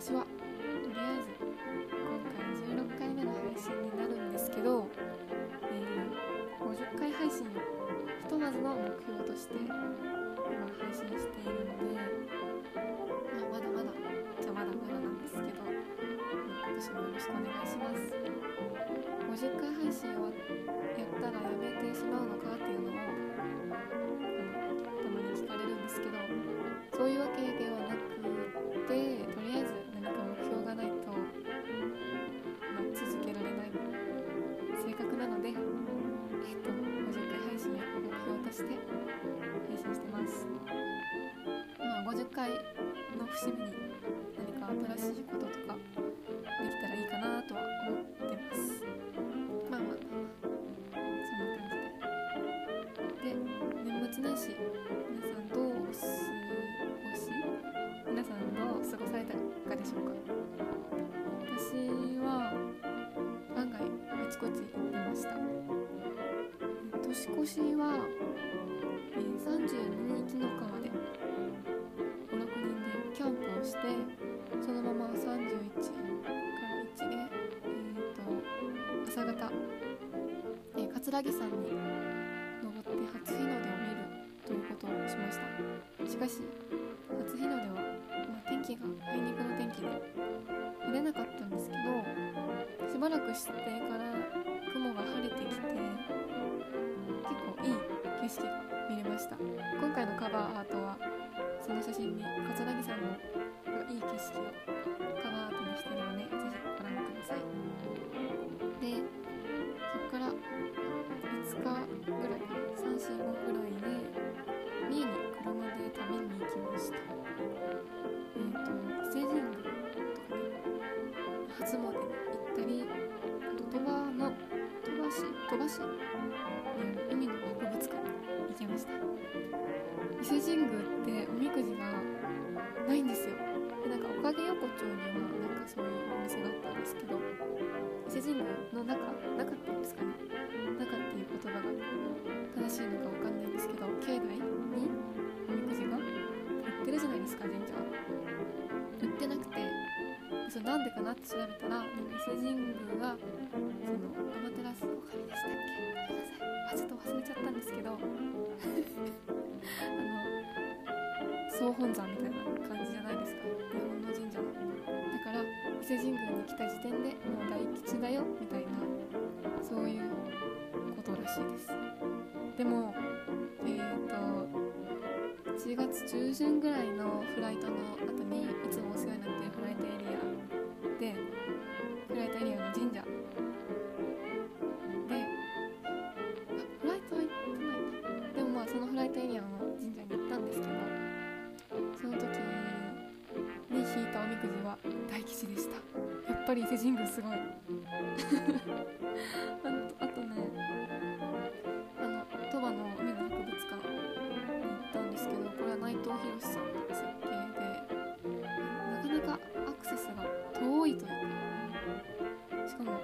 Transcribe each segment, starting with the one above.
私はとりあえず今回16回目の配信になるんですけど、えー、50回配信をひとまずの目標として今配信しているので、まあ、まだまだじゃまだまだなんですけど今年もよろしくお願いします。50回配信節目に何か新しいこととかできたらいいかなとは思ってますまあまあそんな感じでで年末年始皆さんどうお過ごし皆さんどう過ごされたかでしょうか私は案外あちこち行ってました年越しは、32日の川えー、葛城山に登って初日の出を見るということをしました。しかし初日の出は、まあ、天気があいにくの天気で見れなかったんですけどしばらくしてから雲が晴れてきて結構いい景色が見れました。今回のカバーアートはその写真に葛城さんのいい景色をカバーアートにしてるのでぜひご覧ください。で345ぐらいで三重に車で旅に行きましたえっ、ー、と伊勢神宮とかね初詣に行ったりあと鳥羽の鳥羽市鳥羽市にある海の博物館に行きました伊勢神宮っておみくじがないんですよでなんかおかげ横丁にはなんかそういうお店があったんですけど伊勢神宮の中中なって調べたら伊勢神宮がその天照大神でしたっけ？ごめんなさい。あちょっと忘れちゃったんですけど。あの総本山みたいな感じじゃないですか。日本の神社のだから伊勢神宮に来た時点でもう大吉だよみたいなそういうことらしいです。でもえっ、ー、と1月中旬ぐらいのフライトの後にいつもお世話になってるフライトエリアエリアの神社。であフライトは行ってないなでもまあそのフライトエリアの神社に行ったんですけどその時に引いたおみくじは大吉でした。やっぱり伊勢神宮すごい。あとねあの鳥羽の海の博物館に行ったんですけどこれは内藤博さんしかも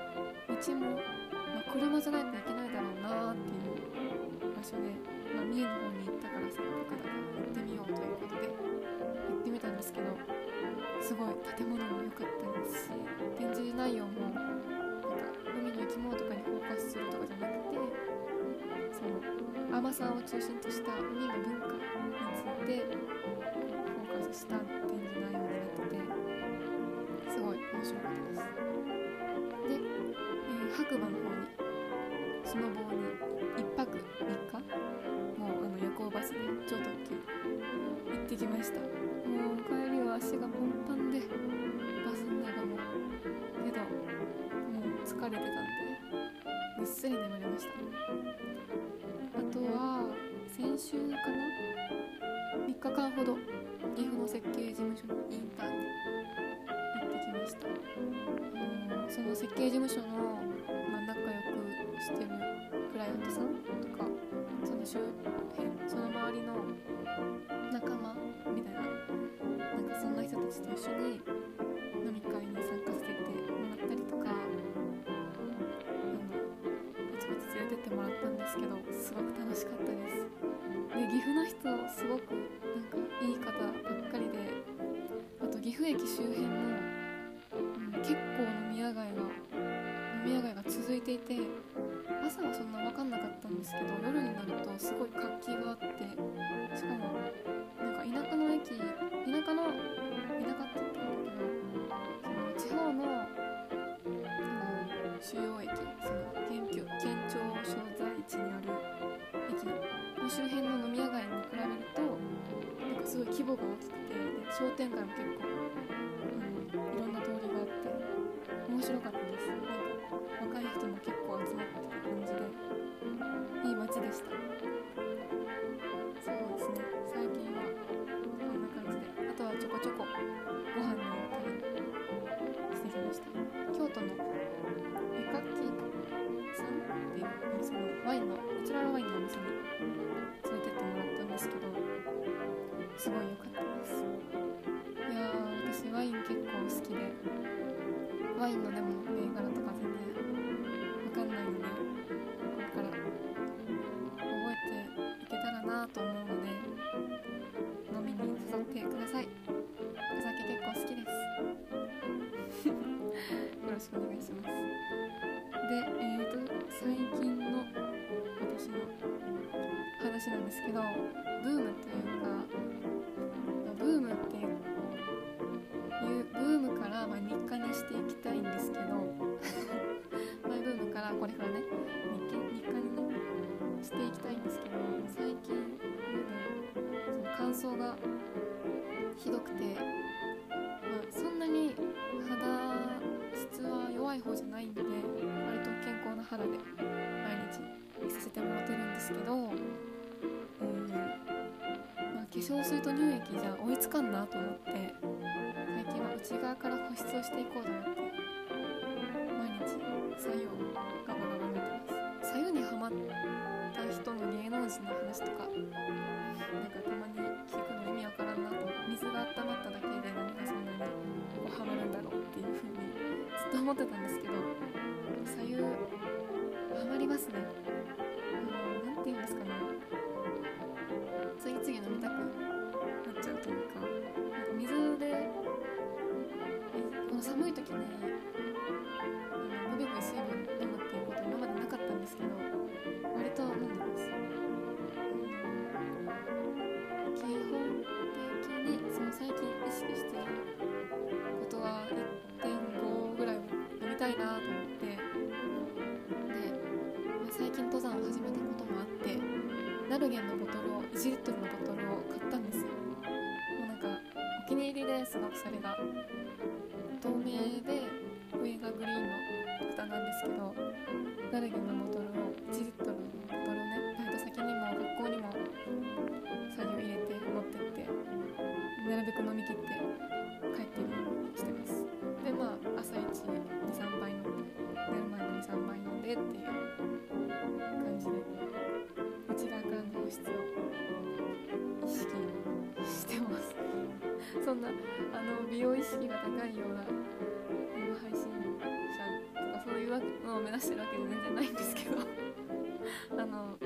道も、まあ、車じゃないといけないだろうなっていう場所で、まあ、三重の方に行ったからせっかくだから行ってみようということで行ってみたんですけどすごい建物も良かったですし展示内容もなんか海の生き物とかにフォーカスするとかじゃなくてその海女さんを中心とした海の文化についてフォーカスした展示内容になっててすごい面白かったです、白馬の方に。スノボーに1泊3日？もうあの夜行バスで超特急行ってきました。もう帰りは足がパンパンでバスの中も。けどもう疲れてたんでぐっすり眠れました。あとは先週かな？3日間ほど岐阜の設計事務所のインターンにきました。あのその設計事務所の、まあ、仲良くしてるクライアントさんとかその周辺その周りの仲間みたいななんかそんな人たちと一緒に飲み会に参加させてもらったりとかあのあちこち連れてってもらったんですけどすごく楽しかったです。で岐阜の人すごくなんかいい方ばっかりであと岐阜駅周辺も、気があってしかもなんか田舎の駅田舎の田舎って言ったんだけどその地方の主要駅その県県庁所在地にある駅の周辺の飲み屋街に比べるとなんかすごい規模が大きくて商店街も結構あのいろんな通りがあって面白かったです。なんか若い人も結構集まってきた感じでいい街でした。かったですいやー私ワイン結構好きでワインのでも銘柄とか全然わかんないのでこれから覚えていけたらなと思うので飲みに誘ってください。お酒結構好きです。よろしくお願いします。でえーと最近の私の話なんですけどブームというかっていうブームからま日課にしていきたいんですけど マイブームからこれからね日日課にねしていきたいんですけど最近その乾燥がひどくて、粧水と乳液じゃ追いつかんなと思って最近は内側から保湿をしていこうと思って毎日左右をガバガバ見てます。左右にはまった人の芸能人の話とかなんかたまに聞くの意味わからんなと水が温まっただけで何がそんなにこうハマるんだろうっていう風にずっと思ってたんですけど左右ハマりますね。あのなんて言うんですかね。次飲みたくなっちゃうというかなんか水でこの寒い時にあのブビブビ水分飲むっていうこと今までなかったんですけど割と飲んでます。基本的にその最近意識していることは1.5ぐらい飲みたいなと思ってで、最近登山を始めたこともあってナルゲンのボトルを1リットルに入りですごくそれが透明で上がグリーンの蓋なんですけどナルゲンのボトルを1リットルのボトルをねバイト先にも学校にも作業入れて持ってってなるべく飲み切って帰ってるようにしてます。でまあ朝一23杯飲んで寝る前に23杯飲んでっていうそんなあの美容意識が高いような生配信者とかそういうのを目指してるわけじゃ全然ないんですけど。あの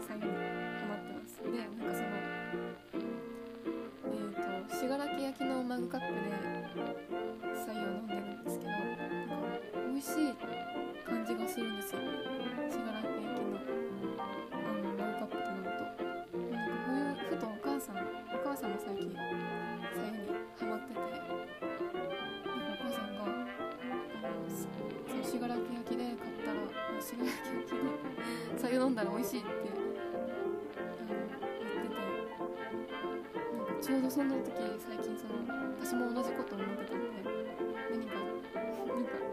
最後にハマってます。でなんかそのえっ、と信楽焼のマグカップんだら美味しいってあの言ってて。なんかちょうどその時最近その私も同じこと思ってたんで何かなんかこ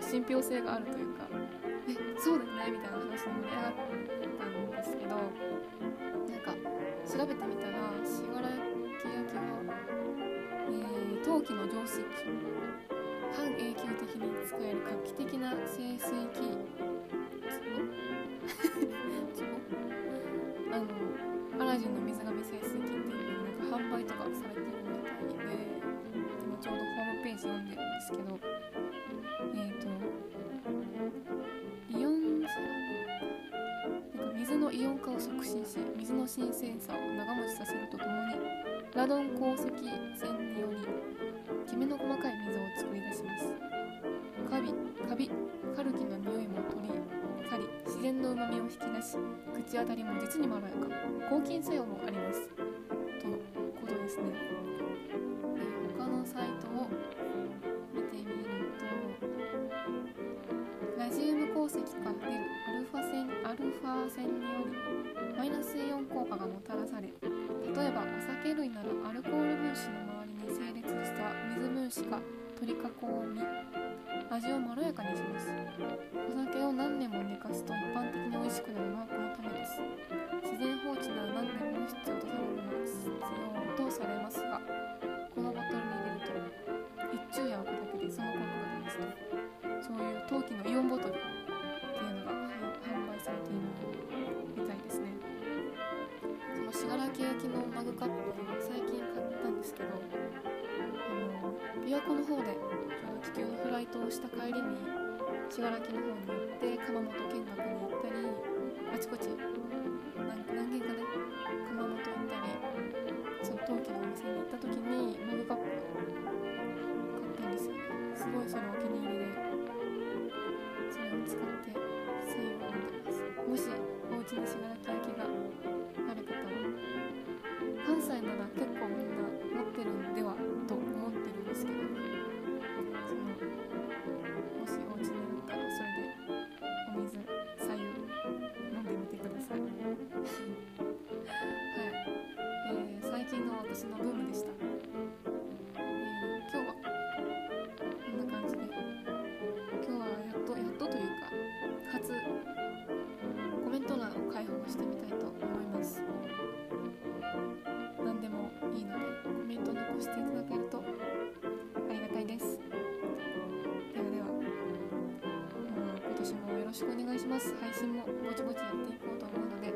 う信憑性があるというかえそうだよねみたいな話に盛り上がったんですけどなんか調べてみたら信楽焼は、えー陶器の浄水器半永久的に使える画期的な清水器アラジンの水上清水器っていうなんか販売とかされてるみたいで今ちょうどホームページ読んでるんですけどえっ、とイオンなんか水のイオン化を促進し水の新鮮さを長持ちさせるとともにラドン鉱石泉によりきめの細かい水を作り出しますカビカビカルキの然のうまみを引き出し口当たりも実にまろやか抗菌作用もあります。とことですね。で他のサイトを見てみるとラジウム鉱石から出るアルファ線アルファ線によりマイナスイオン効果がもたらされ例えばお酒類ならアルコール分子の周りに整列した水分子が取り囲み味をまろやかにします。お酒を何年も寝かすと一般的に美味しくなるのはこのためです。自然放置なら何年も必要とされるの必要とされますがこのボトルに入れると一昼夜置くだけでその効果が出ますと。そういう陶器のイオンボトルっていうのがはい販売されているみたいですね。その信楽焼のマグカップは最近買ったんですけどあの琵琶湖の方で気球のフライトをした帰りに信楽の方に寄って窯元見学に行ったりあちこち何何軒かね窯元行ったりその陶器のお店に行った時にしていただけるとありがたいです。ではでは、うん、今年もよろしくお願いします。配信もぼちぼちやっていこうと思うので